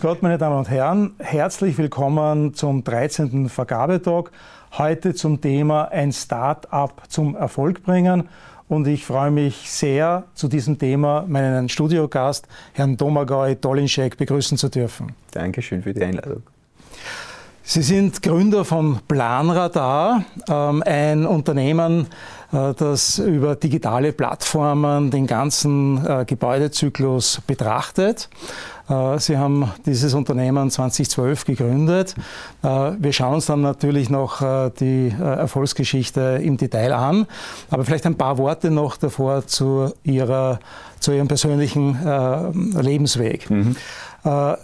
Grüß Gott, meine Damen und Herren. Herzlich willkommen zum 13. Vergabetag. Heute zum Thema ein Start-up zum Erfolg bringen. Und ich freue mich sehr, zu diesem Thema meinen Studiogast, Herrn Domagoj Dolinschek, begrüßen zu dürfen. Dankeschön für die Einladung. Sie sind Gründer von Planradar, ähm, ein Unternehmen, äh, das über digitale Plattformen den ganzen äh, Gebäudezyklus betrachtet. Äh, Sie haben dieses Unternehmen 2012 gegründet. Wir schauen uns dann natürlich noch die Erfolgsgeschichte im Detail an. Aber vielleicht ein paar Worte noch davor zu, ihrer, zu Ihrem persönlichen Lebensweg. Mhm.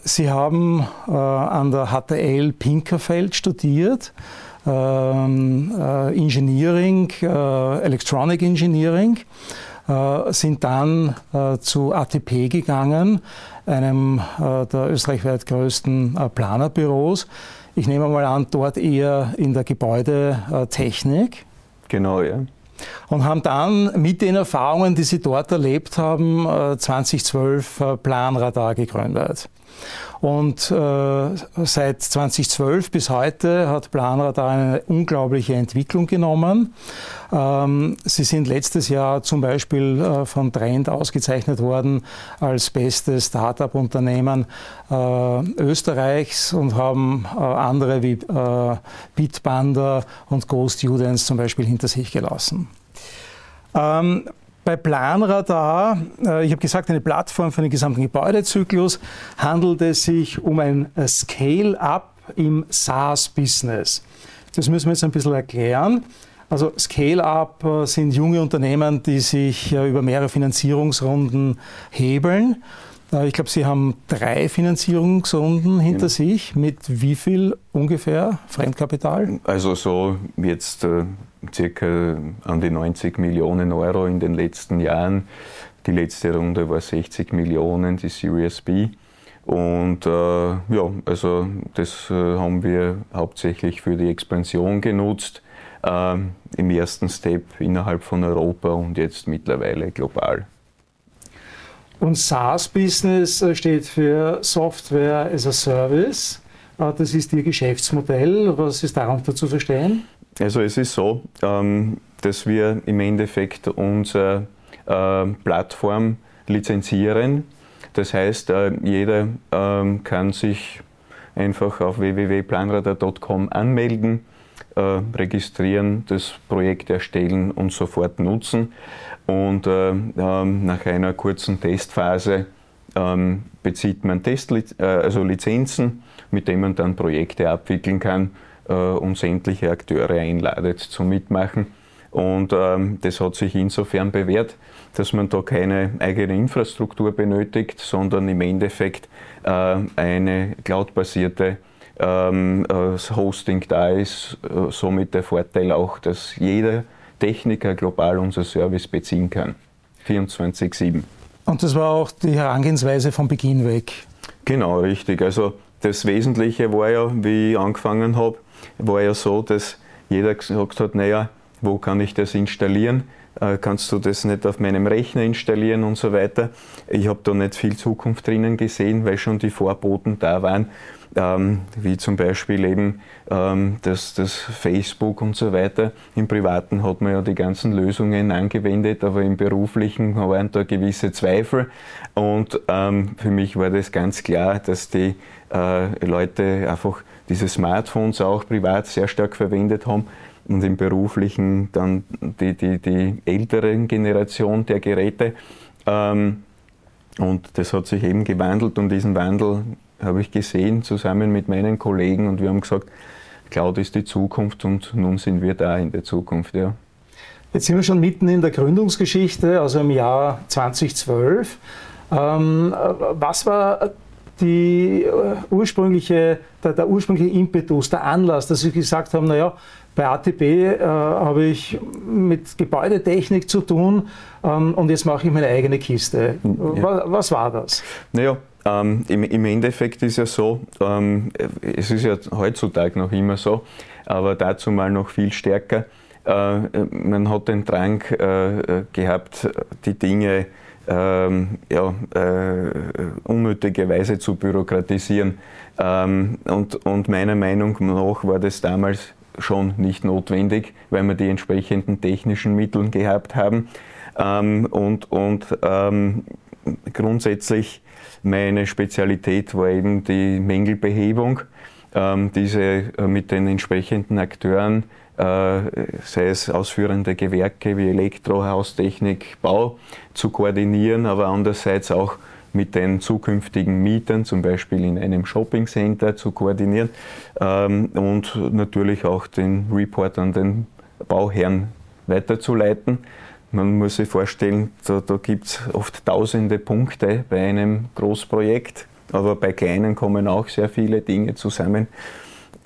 Sie haben an der HTL Pinkerfeld studiert. Ähm, äh, Engineering, äh, Electronic Engineering, äh, sind dann zu ATP gegangen, einem der österreichweit größten Planerbüros. Ich nehme mal an, dort eher in der Gebäudetechnik. Genau, ja. Und haben dann mit den Erfahrungen, die Sie dort erlebt haben, 2012 Planradar gegründet. Und äh, seit 2012 bis heute hat Planradar eine unglaubliche Entwicklung genommen. Ähm, sie sind letztes Jahr zum Beispiel äh, von Trend ausgezeichnet worden als bestes Start-up-Unternehmen äh, Österreichs und haben äh, andere wie äh, Bitbanda und Go Students zum Beispiel hinter sich gelassen. Ähm, bei Planradar, äh, ich habe gesagt, eine Plattform für den gesamten Gebäudezyklus, handelt es sich um ein Scale-up im SaaS-Business. Das müssen wir jetzt ein bisschen erklären. Also Scale-up äh, sind junge Unternehmen, die sich äh, über mehrere Finanzierungsrunden hebeln. Ich glaube, Sie haben drei Finanzierungsrunden hinter ja. sich. Mit wie viel ungefähr Fremdkapital? Also so jetzt circa an die 90 Millionen Euro in den letzten Jahren. Die letzte Runde war 60 Millionen, die Series B. Und äh, ja, also das äh, haben wir hauptsächlich für die Expansion genutzt. Äh, Im ersten Step innerhalb von Europa und jetzt mittlerweile global. Und SaaS-Business äh, steht für Software as a Service. Äh, das ist Ihr Geschäftsmodell. Was ist darunter zu verstehen? Also es ist so, ähm, dass wir im Endeffekt unsere äh, Plattform lizenzieren. Das heißt, äh, jeder ähm, kann sich einfach auf www.planradar.com anmelden, äh, registrieren, das Projekt erstellen und sofort nutzen. Und ähm, nach einer kurzen Testphase bezieht man Test, also Lizenzen, mit denen man dann Projekte abwickeln kann äh, und sämtliche Akteure einladet zum Mitmachen. Und ähm, das hat sich insofern bewährt, dass man da keine eigene Infrastruktur benötigt, sondern im Endeffekt äh, eine cloudbasierte ähm, äh, Hosting da ist. Äh, somit der Vorteil auch, dass jeder Techniker global unser Service beziehen kann. 24-7. Und das war auch die Herangehensweise von Beginn weg. Genau, richtig. Also das Wesentliche war ja, wie ich angefangen habe, war ja so, dass jeder gesagt hat, naja, wo kann ich das installieren? Äh, kannst du das nicht auf meinem Rechner installieren und so weiter? Ich habe da nicht viel Zukunft drinnen gesehen, weil schon die Vorboten da waren, ähm, wie zum Beispiel eben ähm, das, das Facebook und so weiter. Im Privaten hat man ja die ganzen Lösungen angewendet, aber im Beruflichen waren da gewisse Zweifel. Und ähm, für mich war das ganz klar, dass die äh, Leute einfach diese Smartphones auch privat sehr stark verwendet haben und im beruflichen dann die, die, die ältere Generation der Geräte. Ähm, und das hat sich eben gewandelt und diesen Wandel habe ich gesehen zusammen mit meinen Kollegen und wir haben gesagt, Cloud ist die Zukunft und nun sind wir da in der Zukunft. Ja. Jetzt sind wir schon mitten in der Gründungsgeschichte, also im Jahr 2012. Ähm, was war die äh, ursprüngliche, der, der, ursprüngliche Impetus, der Anlass, dass Sie gesagt haben, naja, bei ATP äh, habe ich mit Gebäudetechnik zu tun ähm, und jetzt mache ich meine eigene Kiste. Ja. Was, was, war das? Naja, ähm, im, im, Endeffekt ist ja so, ähm, es ist ja heutzutage noch immer so, aber dazu mal noch viel stärker. Äh, man hat den Drang äh, gehabt, die Dinge ähm, ja, äh, unnötige Weise zu bürokratisieren. Ähm, und, und meiner Meinung nach war das damals schon nicht notwendig, weil wir die entsprechenden technischen Mittel gehabt haben. Ähm, und und ähm, grundsätzlich meine Spezialität war eben die Mängelbehebung, ähm, diese äh, mit den entsprechenden Akteuren, sei es ausführende Gewerke wie Elektro, Haustechnik, Bau, zu koordinieren, aber andererseits auch mit den zukünftigen Mietern, zum Beispiel in einem Shoppingcenter, zu koordinieren ähm, und natürlich auch den Report an den Bauherrn weiterzuleiten. Man muss sich vorstellen, da, da gibt es oft tausende Punkte bei einem Großprojekt, aber bei kleinen kommen auch sehr viele Dinge zusammen.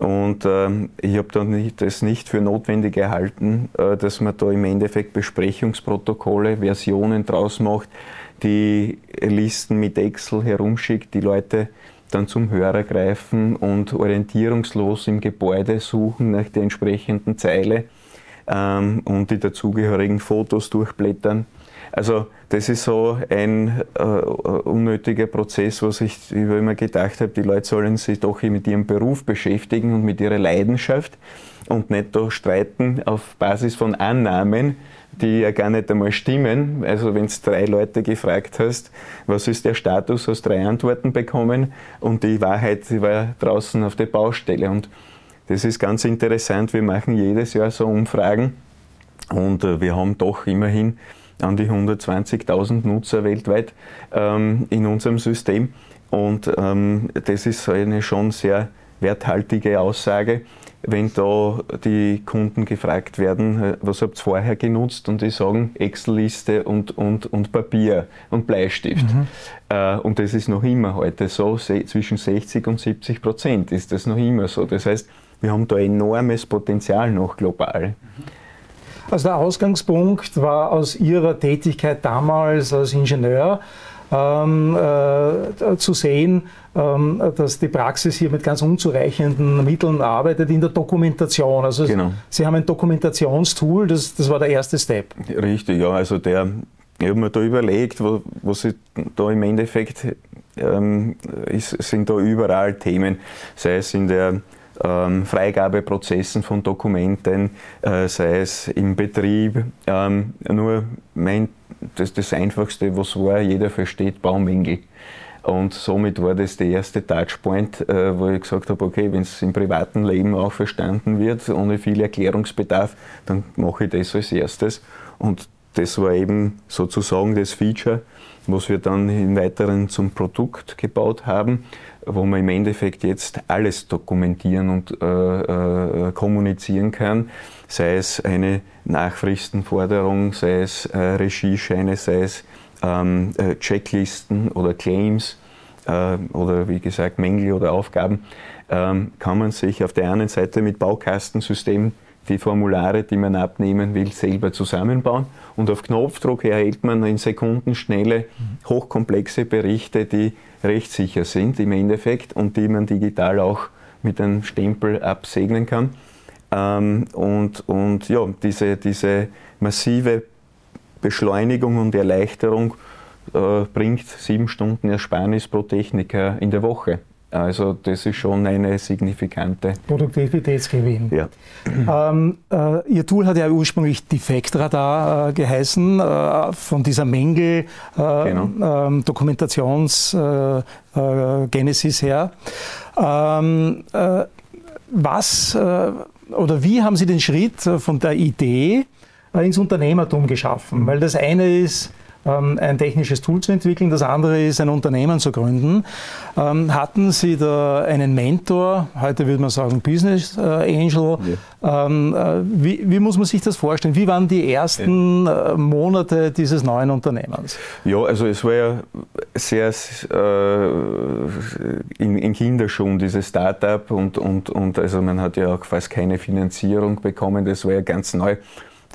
Und ähm, ich habe das nicht für notwendig gehalten, äh, dass man da im Endeffekt Besprechungsprotokolle, Versionen draus macht, die Listen mit Excel herumschickt, die Leute dann zum Hörer greifen und orientierungslos im Gebäude suchen nach der entsprechenden Zeile ähm, und die dazugehörigen Fotos durchblättern. Also das ist so ein äh, unnötiger Prozess, was ich immer gedacht habe, die Leute sollen sich doch mit ihrem Beruf beschäftigen und mit ihrer Leidenschaft und nicht da streiten auf Basis von Annahmen, die ja gar nicht einmal stimmen. Also wenn du drei Leute gefragt hast, was ist der Status, hast drei Antworten bekommen und die Wahrheit die war draußen auf der Baustelle. Und das ist ganz interessant. Wir machen jedes Jahr so Umfragen und äh, wir haben doch immerhin an die 120.000 Nutzer weltweit ähm, in unserem System. Und ähm, das ist eine schon sehr werthaltige Aussage wenn da die Kunden gefragt werden, äh, was habt ihr vorher genutzt und die sagen Excel-Liste und, und, und Papier und Bleistift. Mhm. Äh, und das ist noch immer heute so, zwischen 60 und 70 Prozent ist das noch immer so. Das heißt, wir haben da enormes Potenzial noch global. Also der Ausgangspunkt war aus Ihrer Tätigkeit damals als Ingenieur ähm, äh, zu sehen, ähm, dass die Praxis hier mit ganz unzureichenden Mitteln arbeitet in der Dokumentation. Also genau. Sie haben ein Dokumentationstool, das, das war der erste Step. Richtig, ja. Also der, ich habe mir da überlegt, wo, was ich da im Endeffekt ähm, ist, sind da überall Themen, sei es in der ähm, Freigabeprozessen von Dokumenten, äh, sei es im Betrieb. Ähm, nur mein das, das Einfachste, was war, jeder versteht Baumängel. Und somit war das der erste Touchpoint, äh, wo ich gesagt habe, okay, wenn es im privaten Leben auch verstanden wird, ohne viel Erklärungsbedarf, dann mache ich das als erstes. Und das war eben sozusagen das Feature, was wir dann im Weiteren zum Produkt gebaut haben, wo man im Endeffekt jetzt alles dokumentieren und äh, äh, kommunizieren kann. Sei es eine Nachfristenforderung, sei es äh, Regiescheine, sei es ähm, äh, Checklisten oder Claims äh, oder wie gesagt Mängel oder Aufgaben, ähm, kann man sich auf der einen Seite mit Baukastensystem die Formulare, die man abnehmen will, selber zusammenbauen und auf Knopfdruck erhält man in Sekundenschnelle hochkomplexe Berichte, die rechtssicher sind im Endeffekt und die man digital auch mit einem Stempel absegnen kann. Ähm, und, und ja, diese, diese massive Beschleunigung und Erleichterung äh, bringt sieben Stunden Ersparnis pro Techniker in der Woche. Also das ist schon eine signifikante Produktivitätsgewinn. Ja. Ähm, äh, Ihr Tool hat ja ursprünglich Defektradar äh, geheißen, äh, von dieser Mängel äh, genau. ähm, Dokumentationsgenesis äh, äh, her. Ähm, was oder wie haben Sie den Schritt von der Idee ins Unternehmertum geschaffen? Weil das eine ist, ein technisches Tool zu entwickeln, das andere ist, ein Unternehmen zu gründen. Ähm, hatten Sie da einen Mentor, heute würde man sagen Business äh, Angel? Ja. Ähm, wie, wie, muss man sich das vorstellen? Wie waren die ersten Monate dieses neuen Unternehmens? Ja, also es war ja sehr äh, in, in Kinderschuhen, dieses Startup und, und, und also man hat ja auch fast keine Finanzierung bekommen, das war ja ganz neu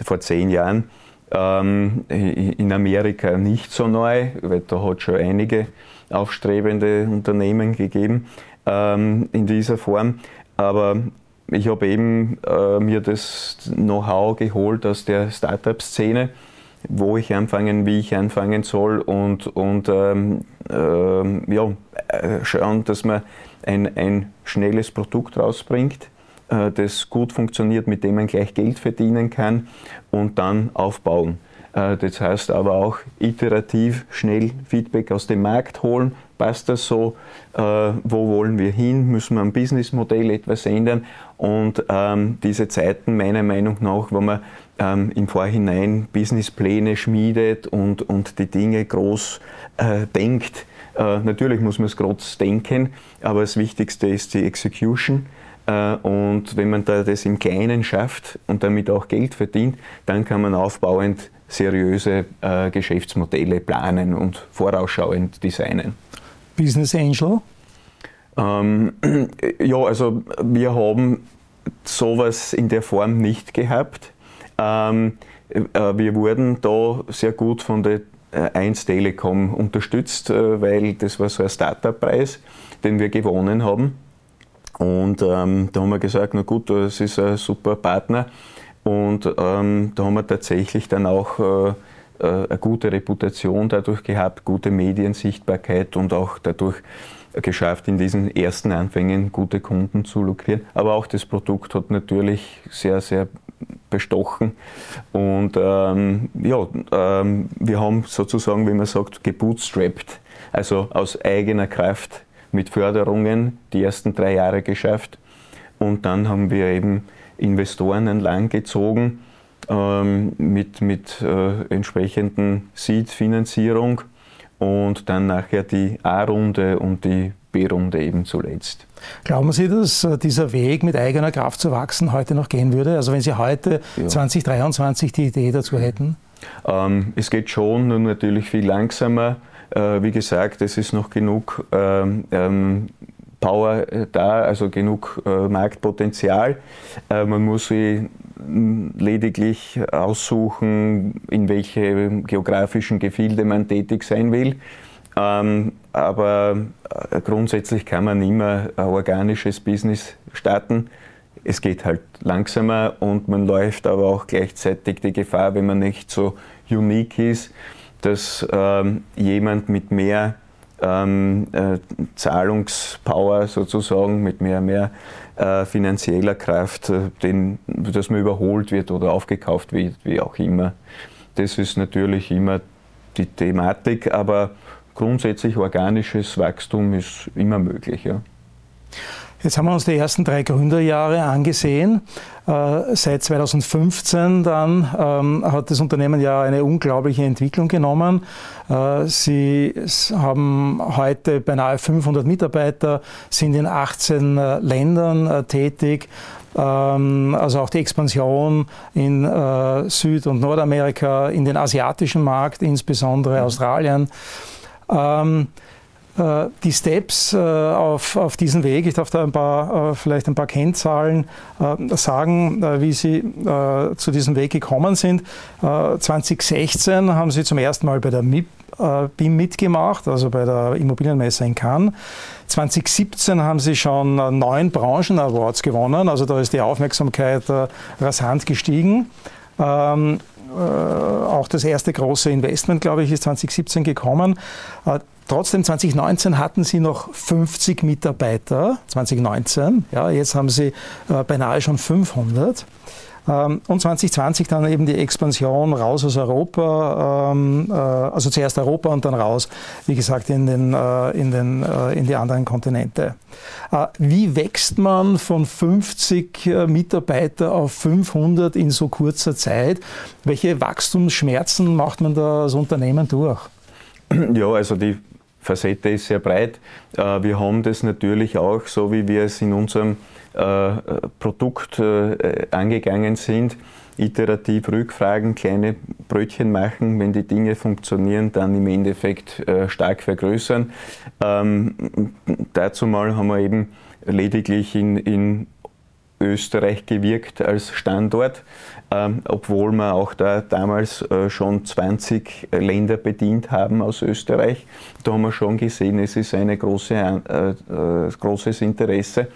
vor zehn Jahren. Ähm, in Amerika nicht so neu, weil da hat schon einige aufstrebende Unternehmen gegeben ähm, in dieser Form. Aber ich habe eben äh, mir das Know-how geholt aus der Startup-Szene, wo ich anfangen, wie ich anfangen soll und, und ähm, äh, ja, schauen, dass man ein, ein schnelles Produkt rausbringt, das gut funktioniert, mit dem man gleich Geld verdienen kann und dann aufbauen. Äh, das heißt aber auch iterativ schnell Feedback aus dem Markt holen. Passt das so? Äh, wo wollen wir hin? Müssen wir am Businessmodell etwas ändern? Und ähm, diese Zeiten meiner Meinung nach, wo man ähm, im Vorhinein Businesspläne schmiedet und, und die Dinge groß äh, denkt. Äh, natürlich muss man es groß denken, aber das Wichtigste ist die Execution. Äh, und wenn man da das im Kleinen schafft und damit auch Geld verdient, dann kann man aufbauend seriöse äh, Geschäftsmodelle planen und vorausschauend designen. Business Angel? Ähm, ja, also wir haben sowas in der Form nicht gehabt. Ähm, äh, wir wurden da sehr gut von der 1 äh, Telekom unterstützt, weil das war so ein Startup-Preis, den wir gewonnen haben. Und ähm, da haben wir gesagt, na gut, das ist ein super Partner. Und ähm, da haben wir tatsächlich dann auch äh, äh, eine gute Reputation dadurch gehabt, gute Mediensichtbarkeit und auch dadurch geschafft, in diesen ersten Anfängen gute Kunden zu lukrieren. Aber auch das Produkt hat natürlich sehr, sehr bestochen. Und ähm, ja, ähm, wir haben sozusagen, wie man sagt, gebootstrapped, also aus eigener Kraft mit Förderungen die ersten drei Jahre geschafft. Und dann haben wir eben Investoren entlang gezogen ähm, mit, mit äh, entsprechenden Seed-Finanzierung und dann nachher die A-Runde und die B-Runde eben zuletzt. Glauben Sie, dass äh, dieser Weg mit eigener Kraft zu wachsen heute noch gehen würde? Also wenn Sie heute ja. 2023 die Idee dazu hätten? Ähm, es geht schon, nur natürlich viel langsamer. Äh, wie gesagt, es ist noch genug ähm, ähm, Power äh, da, also genug äh, Marktpotenzial. Äh, man muss sie lediglich aussuchen, in welche geografischen Gefilde man tätig sein will. Ähm, aber äh, grundsätzlich kann man immer ein organisches Business starten. Es geht halt langsamer und man läuft aber auch gleichzeitig die Gefahr, wenn man nicht so unique ist, dass ähm, jemand mit mehr ähm, äh, Zahlungspower sozusagen, mit mehr, mehr äh, finanzieller Kraft, äh, den, dass man überholt wird oder aufgekauft wird, wie auch immer. Das ist natürlich immer die Thematik, aber grundsätzlich organisches Wachstum ist immer möglich. Ja. Jetzt haben wir uns die ersten drei Gründerjahre angesehen. Äh, seit 2015 dann ähm, hat das Unternehmen ja eine unglaubliche Entwicklung genommen. Äh, Sie haben heute beinahe 500 Mitarbeiter, sind in 18 äh, Ländern tätig. Ähm, also auch die Expansion in Süd- und Nordamerika, in den asiatischen Markt, insbesondere Australien. Äh, die Steps äh, auf, auf diesen Weg, ich darf da ein paar, äh, vielleicht ein paar Kennzahlen sagen, wie Sie zu diesem Weg gekommen sind. 2016 haben Sie zum ersten Mal bei der MIP, BIM mitgemacht, also bei der Immobilienmesse in Cannes. 2017 haben Sie schon neun Branchen-Awards gewonnen, also da ist die Aufmerksamkeit rasant gestiegen. Ähm, äh, auch das erste große Investment, glaube ich, ist 2017 gekommen. Äh, trotzdem, 2019 hatten sie noch 50 Mitarbeiter, 2019. Ja, jetzt haben sie äh, beinahe schon 500. Ähm, und 2020 dann eben die Expansion raus aus Europa, ähm, äh, also zuerst Europa und dann raus, wie gesagt, in, den, äh, in, den, äh, in die anderen Kontinente. Wie wächst man von 50 Mitarbeiter auf 500 in so kurzer Zeit? Welche Wachstumsschmerzen macht man da als Unternehmen durch? Ja, also die Facette ist sehr breit. Wir haben das natürlich auch, so wie wir es in unserem äh, Produkt äh, angegangen sind, iterativ rückfragen, kleine Brötchen machen, wenn die Dinge funktionieren, dann im Endeffekt äh, stark vergrößern. Ähm, dazu mal haben wir eben lediglich in, in Österreich gewirkt als Standort, ähm, obwohl wir auch da damals äh, schon 20 Länder bedient haben aus Österreich. Da haben wir schon gesehen, es ist ein große, äh, äh, großes Interesse.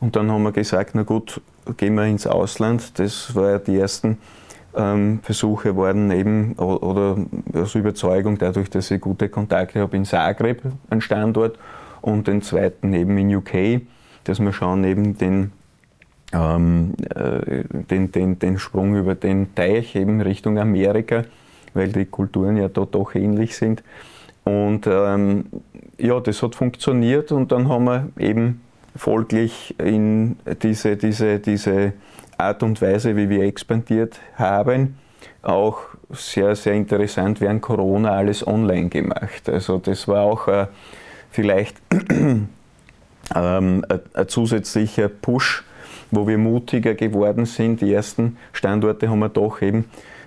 Und dann haben wir gesagt, na gut, gehen wir ins Ausland. Das war ja die ersten ähm, Versuche worden, eben oder aus Überzeugung, dadurch, dass ich gute Kontakte habe in Zagreb, ein Standort, und den zweiten eben in UK, dass wir schauen, eben den, ähm, äh, den, den, den Sprung über den Teich eben Richtung Amerika, weil die Kulturen ja dort doch ähnlich sind. Und ähm, ja, das hat funktioniert und dann haben wir eben folglich in diese, diese, diese Art und Weise, wie wir expandiert haben, auch sehr, sehr interessant während Corona alles online gemacht. Also das war auch äh, vielleicht ähm, ein, ein zusätzlicher Push, wo wir mutiger geworden sind. Die ersten Standorte haben wir doch eben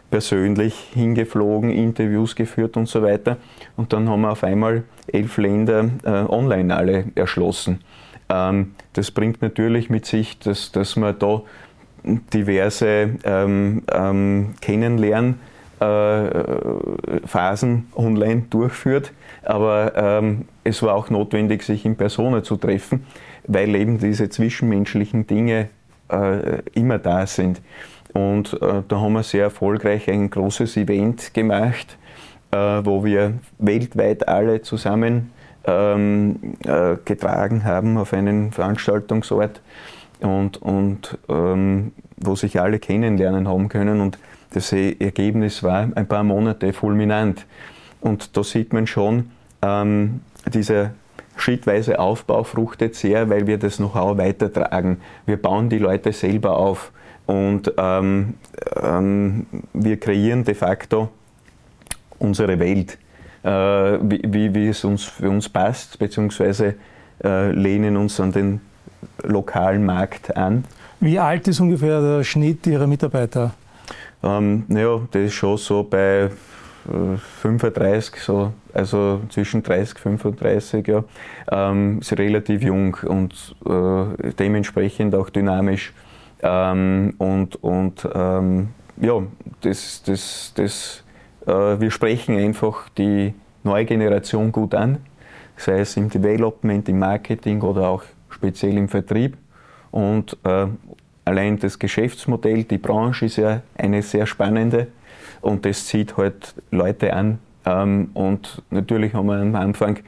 persönlich hingeflogen, Interviews geführt und so weiter. Und dann haben wir auf einmal elf Länder äh, online alle erschlossen. Ähm, das bringt natürlich mit sich, dass, dass man da diverse ähm, ähm, Kennenlernphasen äh, online durchführt. Aber ähm, es war auch notwendig, sich in Persona zu treffen, weil eben diese zwischenmenschlichen Dinge äh, immer da sind. Und äh, da haben wir sehr erfolgreich ein großes Event gemacht, äh, wo wir weltweit alle zusammen ähm, äh, getragen haben auf einen Veranstaltungsort und, und ähm, wo sich alle kennenlernen haben können. Und das Ergebnis war ein paar Monate fulminant. Und da sieht man schon, ähm, dieser schrittweise Aufbau fruchtet sehr, weil wir das Know-how weitertragen. Wir bauen die Leute selber auf und ähm, ähm, wir kreieren de facto unsere Welt, äh, wie, wie, wie, es uns für uns passt, beziehungsweise äh, lehnen uns an den lokalen Markt an. Wie alt ist ungefähr der Schnitt Ihrer Mitarbeiter? Ähm, naja, das ist schon so bei 35, äh, so, also zwischen 30 und 35, ja, ähm, ist relativ jung und äh, dementsprechend auch dynamisch. Ähm, und und ähm, ja, das, das, das, äh, wir sprechen einfach die neue Generation gut an, sei es im Development, im Marketing oder auch speziell im Vertrieb. Und äh, allein das Geschäftsmodell, die Branche ist ja eine sehr spannende und das zieht halt Leute an. Ähm, und natürlich haben wir am Anfang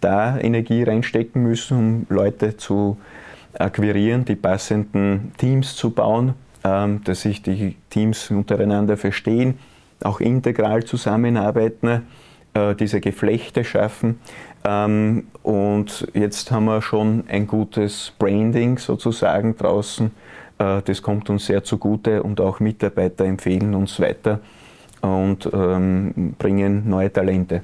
da Energie reinstecken müssen, um Leute zu akquirieren, die passenden Teams zu bauen, ähm, dass sich die Teams untereinander verstehen, auch integral zusammenarbeiten, äh, diese Geflechte schaffen. Ähm, und jetzt haben wir schon ein gutes Branding sozusagen draußen das kommt uns sehr zugute und auch Mitarbeiter empfehlen uns weiter und ähm, bringen neue Talente.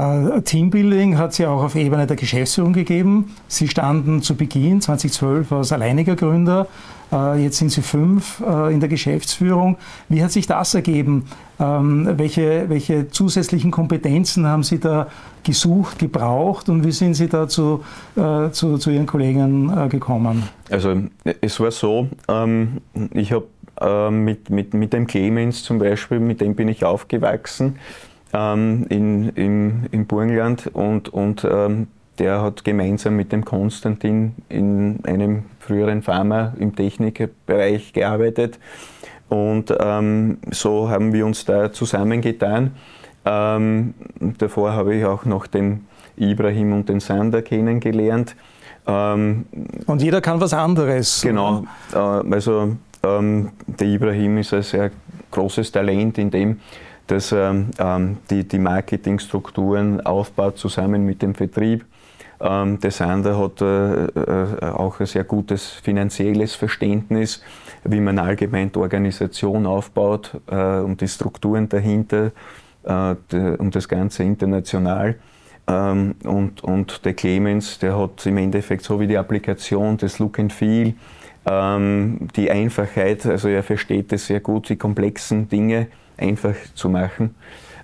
Uh, Teambuilding hat es ja auch auf Ebene der Geschäftsführung gegeben. Sie standen zu Beginn 2012 als alleiniger Gründer. Uh, jetzt sind Sie fünf uh, in der Geschäftsführung. Wie hat sich das ergeben? Ähm, welche, welche zusätzlichen Kompetenzen haben Sie da gesucht, gebraucht und wie sind Sie da zu, zu, zu Ihren Kollegen gekommen? Also es war so, ähm, ich habe mit, mit, mit dem Clemens zum Beispiel, mit dem bin ich aufgewachsen ähm, in, im, im Burgenland und, und ähm, der hat gemeinsam mit dem Konstantin in einem früheren Pharma im Technikbereich gearbeitet. Und ähm, so haben wir uns da zusammengetan. Ähm, davor habe ich auch noch den Ibrahim und den Sander kennengelernt. Ähm, und jeder kann was anderes. Genau. Äh, also ähm, der Ibrahim ist ein sehr großes Talent in dem, dass er ähm, die, die Marketingstrukturen aufbaut zusammen mit dem Vertrieb. Ähm, der Sander hat äh, äh, auch ein sehr gutes finanzielles Verständnis, wie man allgemein die Organisation aufbaut äh, und die Strukturen dahinter äh, und das Ganze international. Ähm, und, und der Clemens, der hat im Endeffekt so wie die Applikation, das Look and Feel, ähm, die Einfachheit, also er versteht es sehr gut, die komplexen Dinge einfach zu machen.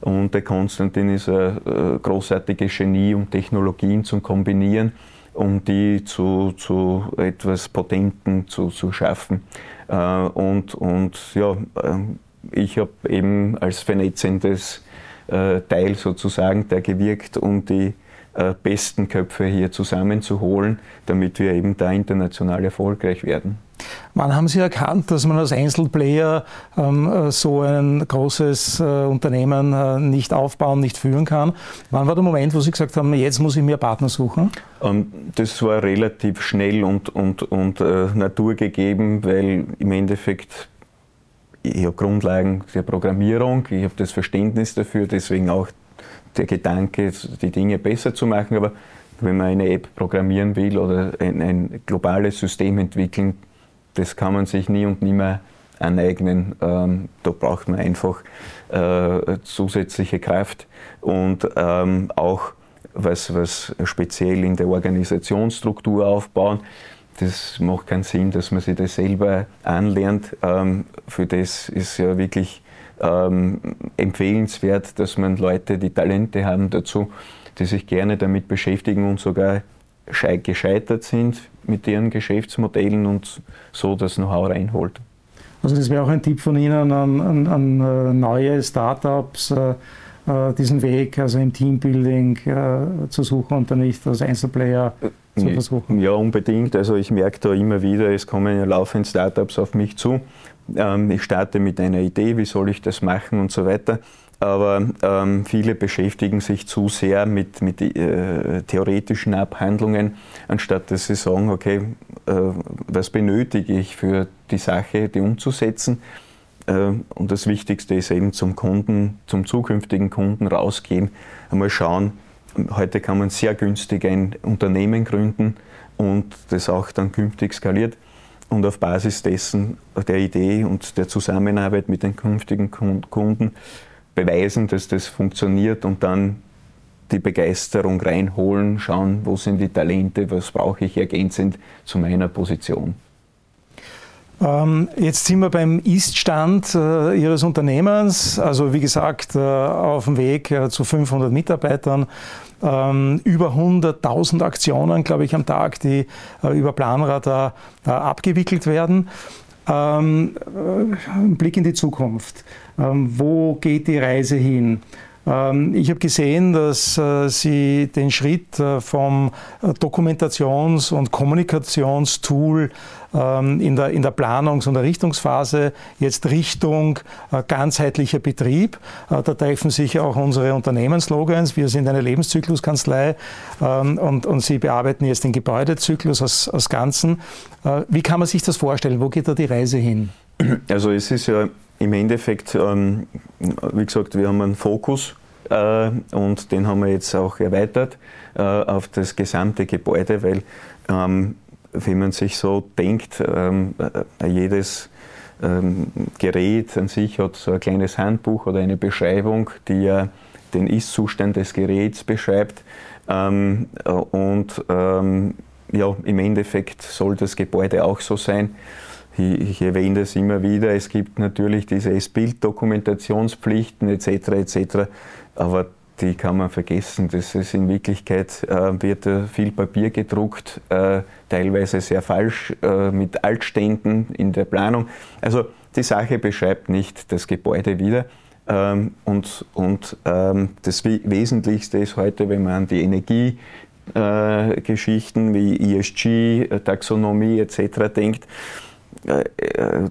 Und der Konstantin ist ein äh, großartiges Genie, um Technologien zu kombinieren, um die zu, zu etwas Potenten zu, zu schaffen. Äh, und, und ja, ähm, ich habe eben als vernetzendes äh, Teil sozusagen da gewirkt, um die äh, besten Köpfe hier zusammenzuholen, damit wir eben da international erfolgreich werden. Wann haben Sie erkannt, dass man als Einzelplayer ähm, äh, so ein großes äh, Unternehmen äh, nicht aufbauen, nicht führen kann? Wann war der Moment, wo Sie gesagt haben, jetzt muss ich mir Partner suchen? Ähm, das war relativ schnell und, und, und äh, naturgegeben, weil im Endeffekt ich habe Grundlagen der Programmierung, ich habe das Verständnis dafür, deswegen auch der Gedanke, die Dinge besser zu machen. Aber wenn man eine App programmieren will oder ein, ein globales System entwickeln, das kann man sich nie und nimmer aneignen. Ähm, da braucht man einfach äh, zusätzliche Kraft und ähm, auch was, was speziell in der Organisationsstruktur aufbauen. Das macht keinen Sinn, dass man sich das selber anlernt. Ähm, für das ist ja wirklich ähm, empfehlenswert, dass man Leute, die Talente haben dazu, die sich gerne damit beschäftigen und sogar gescheitert sind mit ihren Geschäftsmodellen und so das Know-how reinholt. Also das wäre auch ein Tipp von Ihnen an, an, an äh, neue Startups, äh, äh, diesen Weg also im Teambuilding äh, zu suchen und dann nicht als Einzelplayer zu versuchen. Ja, unbedingt. Also ich merke da immer wieder, es kommen ja laufend Startups auf mich zu. Ähm, ich starte mit einer Idee, wie soll ich das machen und so weiter. Aber ähm, viele beschäftigen sich zu sehr mit, mit äh, theoretischen Abhandlungen, anstatt dass sie sagen, okay, äh, was benötige ich für die Sache, die umzusetzen. Äh, und das Wichtigste ist eben zum Kunden, zum zukünftigen Kunden rausgehen, einmal schauen. Heute kann man sehr günstig ein Unternehmen gründen und das auch dann künftig skaliert und auf Basis dessen, der Idee und der Zusammenarbeit mit den künftigen Kunden beweisen, dass das funktioniert und dann die Begeisterung reinholen, schauen, wo sind die Talente, was brauche ich ergänzend zu meiner Position. Ähm, jetzt sind wir beim Ist-Stand äh, Ihres Unternehmens, also wie gesagt äh, auf dem Weg äh, zu 500 Mitarbeitern, ähm, über 100.000 Aktionen, glaube ich, am Tag, die über Planradar abgewickelt werden. Ähm, ein Blick in die Zukunft. wo geht die Reise hin? Ähm, ich habe gesehen, dass äh, Sie den Schritt äh, vom äh, Dokumentations- und Kommunikationstool ähm, in der, in der Planungs- und Errichtungsphase jetzt Richtung ganzheitlicher Betrieb. Da treffen sich auch unsere Unternehmensslogans. Wir sind eine Lebenszykluskanzlei ähm, und, und Sie bearbeiten jetzt den Gebäudezyklus als, als Ganzen. Wie kann man sich das vorstellen? Wo geht da die Reise hin? Also es ist ja im Endeffekt, ähm, wie gesagt, wir haben einen Fokus äh, und den haben wir jetzt auch erweitert äh, auf das gesamte Gebäude, weil ähm, wenn man sich so denkt, ähm, äh, jedes ähm, Gerät an sich hat so ein kleines Handbuch oder eine Beschreibung, die ja den Ist-Zustand des Geräts beschreibt. Ähm, äh, und ähm, ja, im Endeffekt soll das Gebäude auch so sein. Ich, erwähne das immer wieder. Es gibt natürlich diese S-Bild-Dokumentationspflichten etc. etc. Aber die kann man vergessen. Das ist in Wirklichkeit äh, wird äh, viel Papier gedruckt, äh, teilweise sehr falsch äh, mit Altständen in der Planung. Also die Sache beschreibt nicht das Gebäude wieder. Ähm, und und ähm, das Wesentlichste ist heute, wenn man an die Energiegeschichten wie ESG, Taxonomie etc. denkt, äh, äh,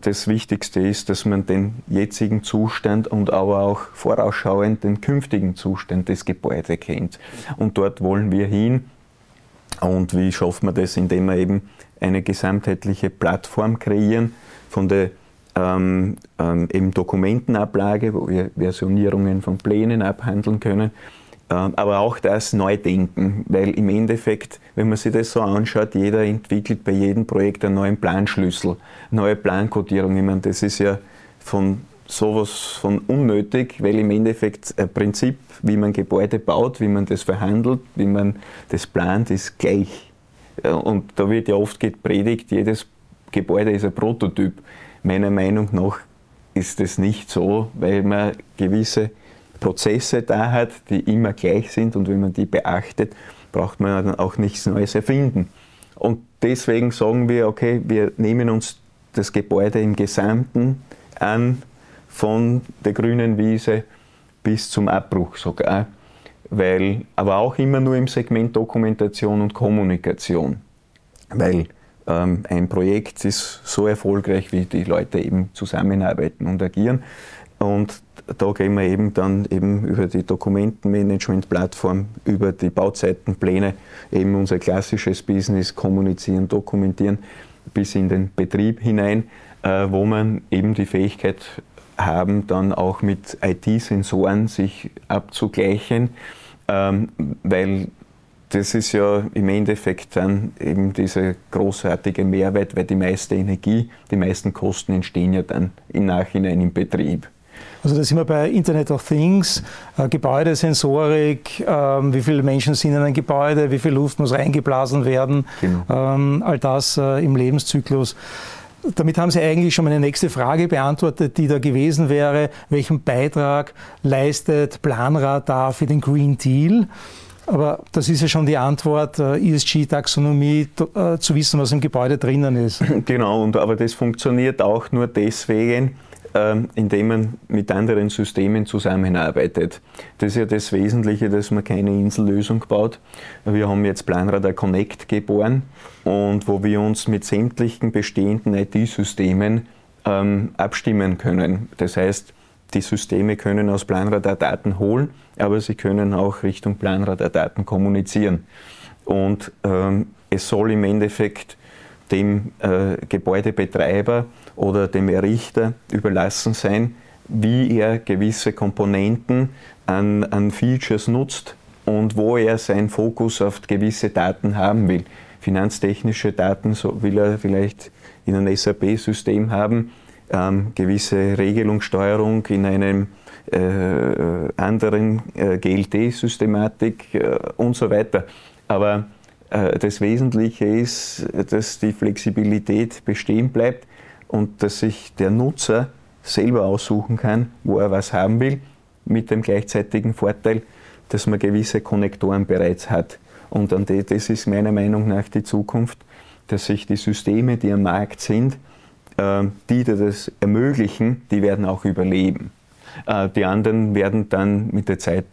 das Wichtigste ist, dass man den jetzigen Zustand und aber auch vorausschauend den künftigen Zustand des Gebäudes kennt. Und dort wollen wir hin. Und wie schafft man das? Indem wir eben eine gesamtheitliche Plattform kreieren von der ähm, ähm, eben Dokumentenablage, wo wir Versionierungen von Plänen abhandeln können, aber auch das Neudenken, weil im Endeffekt, wenn man sich das so anschaut, jeder entwickelt bei jedem Projekt einen neuen Planschlüssel, neue Plankodierung. Ich meine, das ist ja von sowas von unnötig, weil im Endeffekt ein Prinzip, wie man Gebäude baut, wie man das verhandelt, wie man das plant, ist gleich. Und da wird ja oft gepredigt, jedes Gebäude ist ein Prototyp. Meiner Meinung nach ist das nicht so, weil man gewisse Prozesse da hat, die immer gleich sind und wenn man die beachtet, braucht man dann auch nichts Neues erfinden. Und deswegen sagen wir, okay, wir nehmen uns das Gebäude im Gesamten an, von der grünen Wiese bis zum Abbruch sogar. weil, aber auch immer nur im Segment Dokumentation und Kommunikation, weil ähm, ein Projekt ist so erfolgreich, wie die Leute eben zusammenarbeiten und agieren. Und da gehen wir eben dann eben über die Dokumentenmanagement-Plattform, über die Bauzeitenpläne, eben unser klassisches Business kommunizieren, dokumentieren, bis in den Betrieb hinein, äh, wo man eben die Fähigkeit haben, dann auch mit IT-Sensoren sich abzugleichen, ähm, weil das ist ja im Endeffekt dann eben dieser großartige Mehrwert, weil die meiste Energie, die meisten Kosten entstehen ja dann im Nachhinein im Betrieb. Also da sind wir bei Internet of Things, äh, Gebäudesensorik, äh, wie viele Menschen sind in einem Gebäude, wie viel Luft muss reingeblasen werden, genau. ähm, all das äh, im Lebenszyklus. Damit haben Sie eigentlich schon meine nächste Frage beantwortet, die da gewesen wäre, welchen Beitrag leistet Planradar für den Green Deal? Aber das ist ja schon die Antwort, äh, ESG-Taxonomie, äh, zu wissen, was im Gebäude drinnen ist. Genau, und, aber das funktioniert auch nur deswegen, indem man mit anderen Systemen zusammenarbeitet. Das ist ja das Wesentliche, dass man keine Insellösung baut. Wir haben jetzt Planradar Connect geboren und wo wir uns mit sämtlichen bestehenden IT-Systemen ähm, abstimmen können. Das heißt, die Systeme können aus Planradar Daten holen, aber sie können auch Richtung Planradar Daten kommunizieren. Und ähm, es soll im Endeffekt dem äh, Gebäudebetreiber oder dem Errichter überlassen sein, wie er gewisse Komponenten an, an Features nutzt und wo er seinen Fokus auf gewisse Daten haben will. Finanztechnische Daten so will er vielleicht in einem SAP-System haben, ähm, gewisse Regelungssteuerung in einem äh, anderen äh, GLT-Systematik äh, und so weiter. Aber das Wesentliche ist, dass die Flexibilität bestehen bleibt und dass sich der Nutzer selber aussuchen kann, wo er was haben will, mit dem gleichzeitigen Vorteil, dass man gewisse Konnektoren bereits hat. Und das ist meiner Meinung nach die Zukunft, dass sich die Systeme, die am Markt sind, äh, die das ermöglichen, die werden auch überleben. Äh, die anderen werden dann mit der Zeit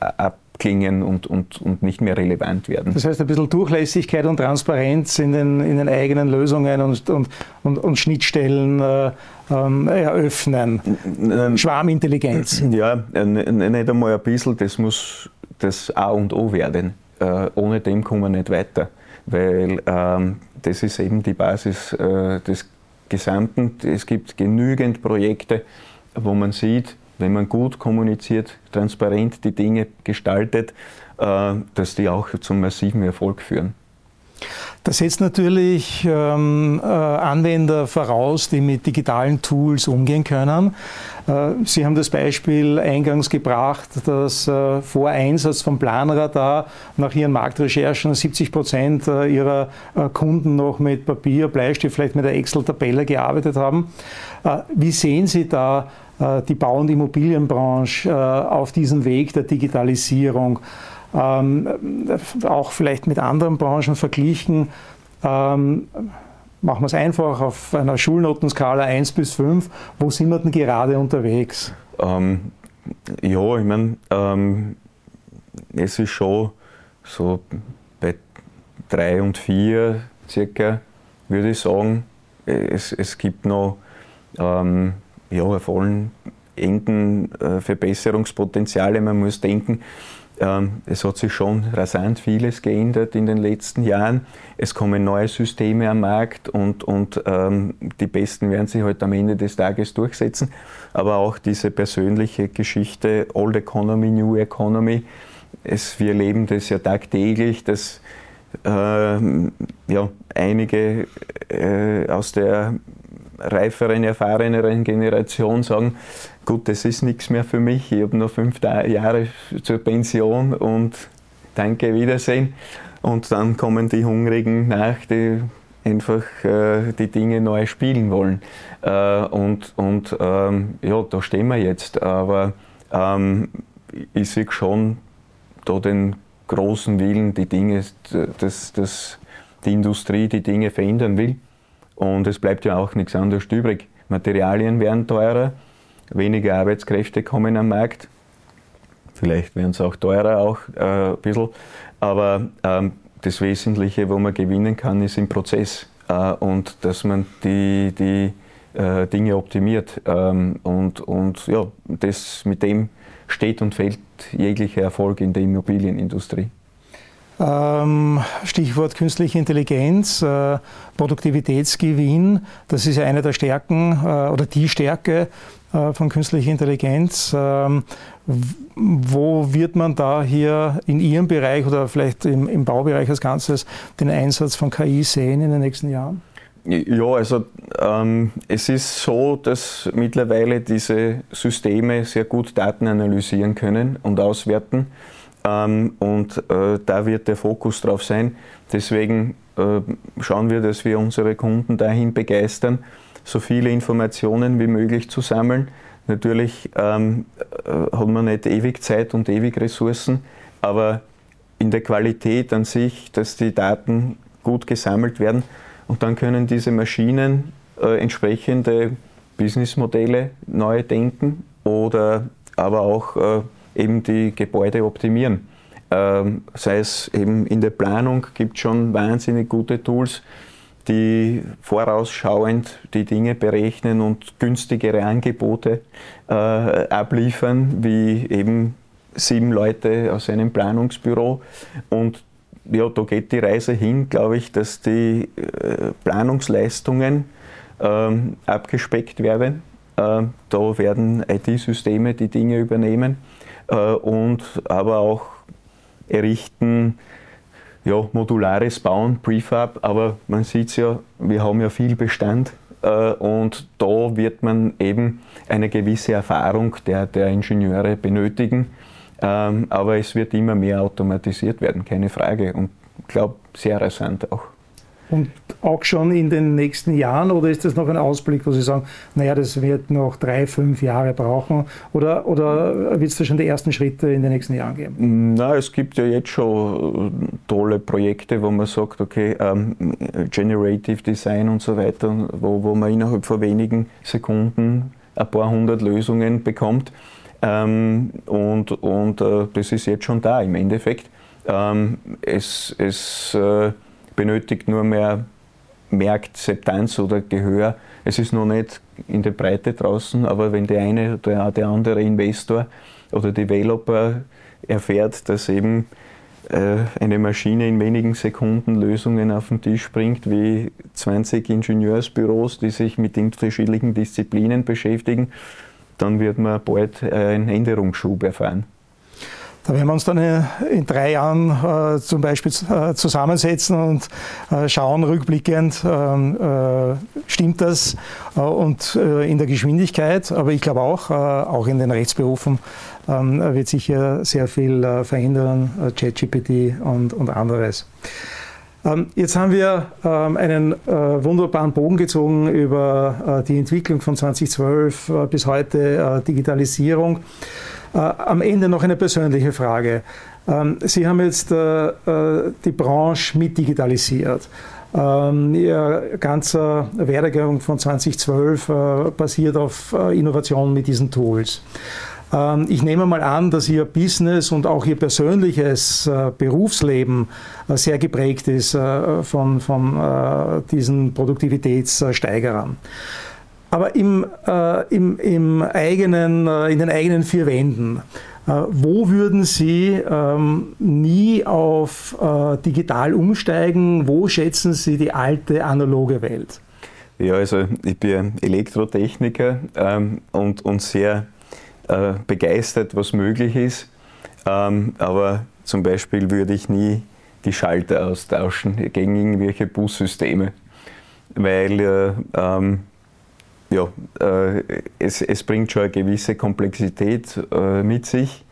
ab klingen und, und, und nicht mehr relevant werden. Das heißt, ein bisschen Durchlässigkeit und Transparenz in den, in den eigenen Lösungen und, und, und, und Schnittstellen äh, ähm, eröffnen. Schwarmintelligenz. Ja, nicht einmal ein bisschen, das muss das A und O werden. Äh, ohne dem kommen wir nicht weiter, weil ähm, das ist eben die Basis äh, des Gesamten. Es gibt genügend Projekte, wo man sieht, wenn man gut kommuniziert, transparent die Dinge gestaltet, äh, dass die auch zum massiven Erfolg führen. Das setzt natürlich ähm, äh, Anwender voraus, die mit digitalen Tools umgehen können. Äh, Sie haben das Beispiel eingangs gebracht, dass vor Einsatz von Planradar nach Ihren Marktrecherchen 70 Prozent Ihrer Kunden noch mit Papier, Bleistift, vielleicht mit der Excel-Tabelle gearbeitet haben. Wie sehen Sie da die Bau- und Immobilienbranche äh, auf diesem Weg der Digitalisierung, ähm, auch vielleicht mit anderen Branchen verglichen. Ähm, machen wir es einfach auf einer Schulnotenskala 1 bis 5. Wo sind wir denn gerade unterwegs? Ähm, ja, ich meine, ähm, es ist schon so bei 3 und 4 circa, würde ich sagen. Es, es gibt noch ähm, ja, vollen engen äh, Verbesserungspotenziale. Man muss denken, ähm, es hat sich schon rasant vieles geändert in den letzten Jahren. Es kommen neue Systeme am Markt und, und ähm, die besten werden sich halt am Ende des Tages durchsetzen. Aber auch diese persönliche Geschichte, Old Economy, New Economy, es, wir erleben das ja tagtäglich, dass äh, ja, einige äh, aus der reiferen, erfahreneren Generation sagen, gut, das ist nichts mehr für mich, ich habe noch fünf Jahre zur Pension und danke, Wiedersehen. Und dann kommen die Hungrigen nach, die einfach äh, die Dinge neu spielen wollen. Äh, und und ähm, ja, da stehen wir jetzt. Aber ähm, ich sehe schon da den großen Willen, die Dinge, dass, dass die Industrie die Dinge verändern will. Und es bleibt ja auch nichts anderes übrig. Materialien werden teurer, weniger Arbeitskräfte kommen am Markt. Vielleicht werden es auch teurer, auch äh, ein bisschen. Aber ähm, das Wesentliche, wo man gewinnen kann, ist im Prozess äh, und dass man die, die äh, Dinge optimiert. Ähm, und, und ja, das mit dem steht und fällt jeglicher Erfolg in der Immobilienindustrie. Ähm, Stichwort künstliche Intelligenz, äh, Produktivitätsgewinn, das ist ja eine der Stärken äh, oder die Stärke äh, von künstlicher Intelligenz. Ähm, wo wird man da hier in Ihrem Bereich oder vielleicht im, Baubereich als Ganzes den Einsatz von KI sehen in den nächsten Jahren? Ja, also ähm, es ist so, dass mittlerweile diese Systeme sehr gut Daten analysieren können und auswerten. Ähm, und äh, da wird der Fokus drauf sein. Deswegen äh, schauen wir, dass wir unsere Kunden dahin begeistern, so viele Informationen wie möglich zu sammeln. Natürlich ähm, äh, hat man nicht ewig Zeit und ewig Ressourcen, aber in der Qualität an sich, dass die Daten gut gesammelt werden und dann können diese Maschinen äh, entsprechende Businessmodelle neu denken oder aber auch äh, eben die Gebäude optimieren. Ähm, sei es eben in der Planung gibt es schon wahnsinnig gute Tools, die vorausschauend die Dinge berechnen und günstigere Angebote äh, abliefern, wie eben sieben Leute aus einem Planungsbüro. Und ja, da geht die Reise hin, glaube ich, dass die äh, Planungsleistungen ähm, abgespeckt werden. Äh, da werden IT-Systeme die Dinge übernehmen und aber auch errichten, ja, modulares Bauen, Prefab, aber man sieht es ja, wir haben ja viel Bestand äh, und da wird man eben eine gewisse Erfahrung der, der Ingenieure benötigen. Ähm, aber es wird immer mehr automatisiert werden, keine Frage. Und ich glaube, sehr rasant auch. Und auch schon in den nächsten Jahren oder ist das noch ein Ausblick, wo Sie sagen, naja, das wird noch drei, fünf Jahre brauchen oder, oder wird es da schon die ersten Schritte in den nächsten Jahren geben? Na, es gibt ja jetzt schon äh, tolle Projekte, wo man sagt, okay, ähm, Generative Design und so weiter, wo, wo man innerhalb von wenigen Sekunden ein paar hundert Lösungen bekommt. Ähm, und und äh, das ist jetzt schon da im Endeffekt. Ähm, es es äh, benötigt nur mehr, Akzeptanz oder Gehör. Es ist noch nicht in der Breite draußen, aber wenn der eine oder der andere Investor oder Developer erfährt, dass eben äh, eine Maschine in wenigen Sekunden Lösungen auf den Tisch bringt, wie 20 Ingenieursbüros, die sich mit unterschiedlichen Disziplinen beschäftigen, dann wird man bald einen Änderungsschub erfahren. Da werden wir uns dann äh, in drei Jahren äh, zum Beispiel äh, zusammensetzen und schauen rückblickend, ähm, äh, stimmt das und in der Geschwindigkeit, aber ich glaube auch, auch in den Rechtsberufen ähm, wird sich sehr viel verändern, ChatGPT und, und anderes. Ähm, jetzt haben wir einen wunderbaren Bogen gezogen über die Entwicklung von 2012 bis heute, Digitalisierung. Äh, am Ende noch eine persönliche Frage. Ähm, Sie haben jetzt äh, äh, die Branche mit digitalisiert. Ähm, Ihr ganzer Werdegang von 2012 basiert auf Innovation mit diesen Tools. Ähm, ich nehme mal an, dass Ihr Business und auch Ihr persönliches Berufsleben sehr geprägt ist von, von diesen Produktivitätssteigerern. Aber im, äh, im, im eigenen, äh, in den eigenen vier Wänden, äh, wo würden Sie ähm, nie auf äh, digital umsteigen? Wo schätzen Sie die alte analoge Welt? Ja, also ich bin Elektrotechniker ähm, und, und sehr äh, begeistert, was möglich ist. Ähm, aber zum Beispiel würde ich nie die Schalter austauschen gegen irgendwelche Bussysteme, weil äh, ähm, ja, äh, es, es bringt schon eine gewisse Komplexität äh, mit sich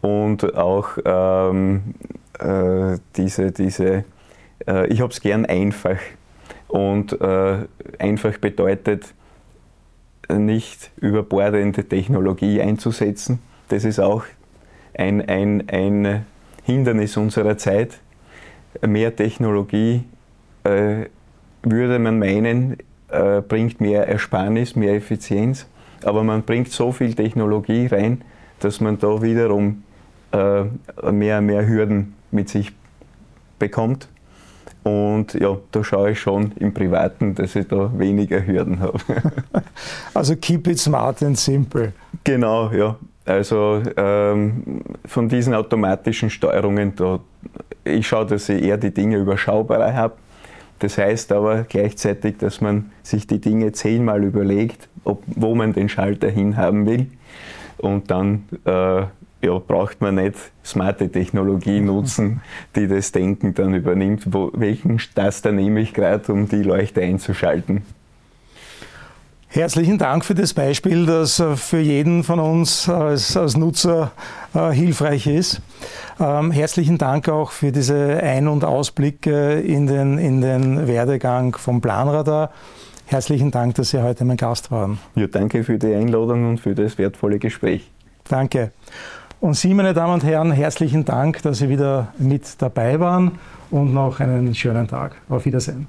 und auch ähm, äh, diese, diese äh, ich habe es gern einfach und äh, einfach bedeutet nicht überbordende Technologie einzusetzen. Das ist auch ein, ein, ein Hindernis unserer Zeit. Mehr Technologie äh, würde man meinen, äh, bringt mehr Ersparnis, mehr Effizienz, aber man bringt so viel Technologie rein, dass man da wiederum äh, mehr und mehr Hürden mit sich bekommt. Und ja, da schaue ich schon im Privaten, dass ich da weniger Hürden habe. Also keep it smart and simple. Genau, ja. Also ähm, von diesen automatischen Steuerungen, da, ich schaue, dass ich eher die Dinge überschaubarer habe. Das heißt aber gleichzeitig, dass man sich die Dinge zehnmal überlegt, ob, wo man den Schalter hinhaben will. Und dann äh, ja, braucht man nicht smarte Technologie nutzen, die das Denken dann übernimmt. Wo, welchen Taster nehme ich gerade, um die Leuchte einzuschalten? Herzlichen Dank für das Beispiel, das äh, für jeden von uns als, als Nutzer äh, hilfreich ist. Ähm, herzlichen Dank auch für diese Ein- und Ausblicke in den, in den Werdegang vom Planradar. Herzlichen Dank, dass Sie heute mein Gast waren. Ja, danke für die Einladung und für das wertvolle Gespräch. Danke. Und Sie, meine Damen und Herren, herzlichen Dank, dass Sie wieder mit dabei waren und noch einen schönen Tag. Auf Wiedersehen.